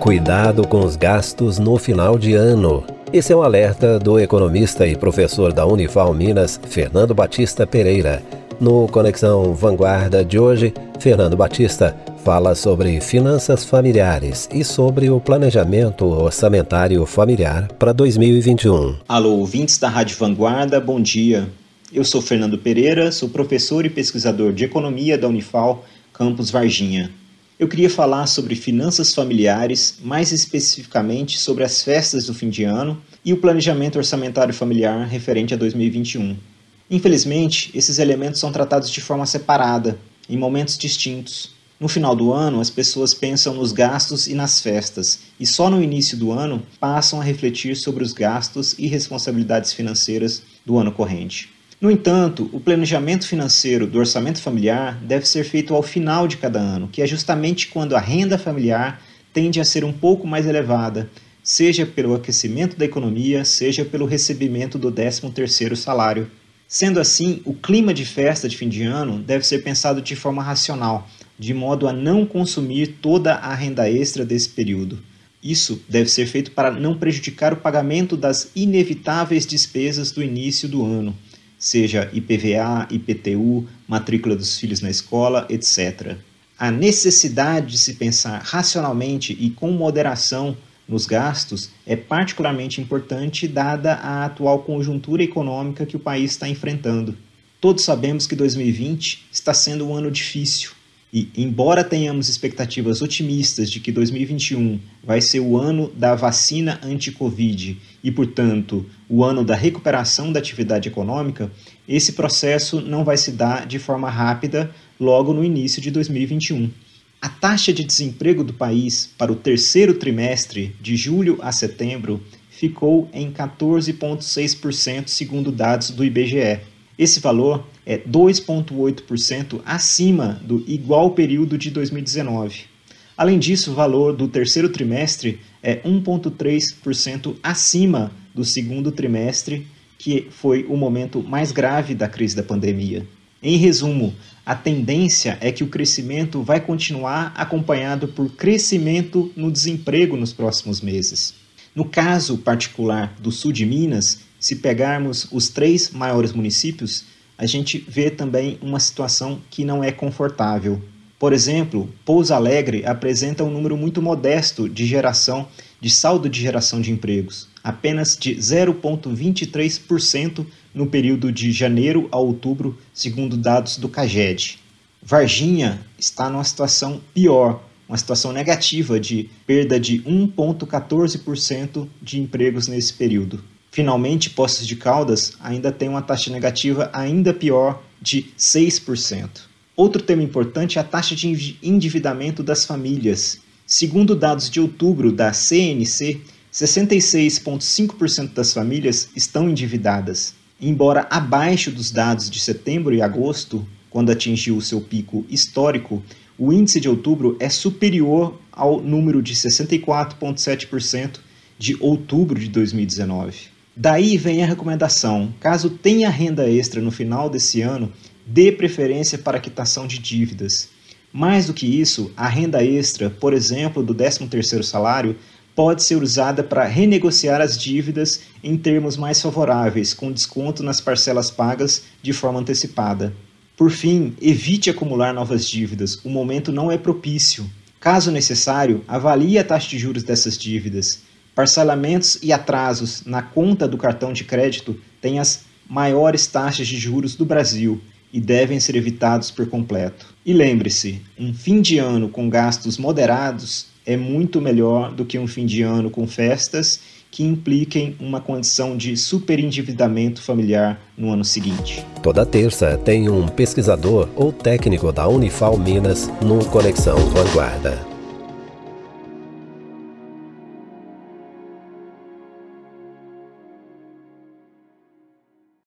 Cuidado com os gastos no final de ano. Esse é um alerta do economista e professor da Unifal Minas, Fernando Batista Pereira. No Conexão Vanguarda de hoje, Fernando Batista fala sobre finanças familiares e sobre o planejamento orçamentário familiar para 2021. Alô, ouvintes da Rádio Vanguarda, bom dia. Eu sou Fernando Pereira, sou professor e pesquisador de economia da Unifal, campus Varginha. Eu queria falar sobre finanças familiares, mais especificamente sobre as festas do fim de ano e o planejamento orçamentário familiar referente a 2021. Infelizmente, esses elementos são tratados de forma separada, em momentos distintos. No final do ano, as pessoas pensam nos gastos e nas festas, e só no início do ano passam a refletir sobre os gastos e responsabilidades financeiras do ano corrente. No entanto, o planejamento financeiro do orçamento familiar deve ser feito ao final de cada ano, que é justamente quando a renda familiar tende a ser um pouco mais elevada, seja pelo aquecimento da economia, seja pelo recebimento do 13º salário. Sendo assim, o clima de festa de fim de ano deve ser pensado de forma racional, de modo a não consumir toda a renda extra desse período. Isso deve ser feito para não prejudicar o pagamento das inevitáveis despesas do início do ano seja IPVA, IPTU, matrícula dos filhos na escola, etc. A necessidade de se pensar racionalmente e com moderação nos gastos é particularmente importante dada a atual conjuntura econômica que o país está enfrentando. Todos sabemos que 2020 está sendo um ano difícil, e, embora tenhamos expectativas otimistas de que 2021 vai ser o ano da vacina anti-Covid e, portanto, o ano da recuperação da atividade econômica, esse processo não vai se dar de forma rápida logo no início de 2021. A taxa de desemprego do país para o terceiro trimestre, de julho a setembro, ficou em 14,6%, segundo dados do IBGE. Esse valor é 2,8% acima do igual período de 2019. Além disso, o valor do terceiro trimestre é 1,3% acima do segundo trimestre, que foi o momento mais grave da crise da pandemia. Em resumo, a tendência é que o crescimento vai continuar acompanhado por crescimento no desemprego nos próximos meses. No caso particular do sul de Minas, se pegarmos os três maiores municípios, a gente vê também uma situação que não é confortável. Por exemplo, Pouso Alegre apresenta um número muito modesto de geração de saldo de geração de empregos, apenas de 0,23% no período de janeiro a outubro, segundo dados do CAGED. Varginha está numa situação pior, uma situação negativa de perda de 1,14% de empregos nesse período. Finalmente, Poços de Caldas ainda tem uma taxa negativa ainda pior de 6%. Outro tema importante é a taxa de endividamento das famílias. Segundo dados de outubro da CNC, 66,5% das famílias estão endividadas. Embora abaixo dos dados de setembro e agosto, quando atingiu o seu pico histórico, o índice de outubro é superior ao número de 64,7% de outubro de 2019. Daí vem a recomendação: caso tenha renda extra no final desse ano, dê preferência para a quitação de dívidas. Mais do que isso, a renda extra, por exemplo, do 13º salário, pode ser usada para renegociar as dívidas em termos mais favoráveis, com desconto nas parcelas pagas de forma antecipada. Por fim, evite acumular novas dívidas, o momento não é propício. Caso necessário, avalie a taxa de juros dessas dívidas. Parcelamentos e atrasos na conta do cartão de crédito têm as maiores taxas de juros do Brasil e devem ser evitados por completo. E lembre-se, um fim de ano com gastos moderados é muito melhor do que um fim de ano com festas que impliquem uma condição de superendividamento familiar no ano seguinte. Toda terça tem um pesquisador ou técnico da Unifal Minas no Conexão Vanguarda.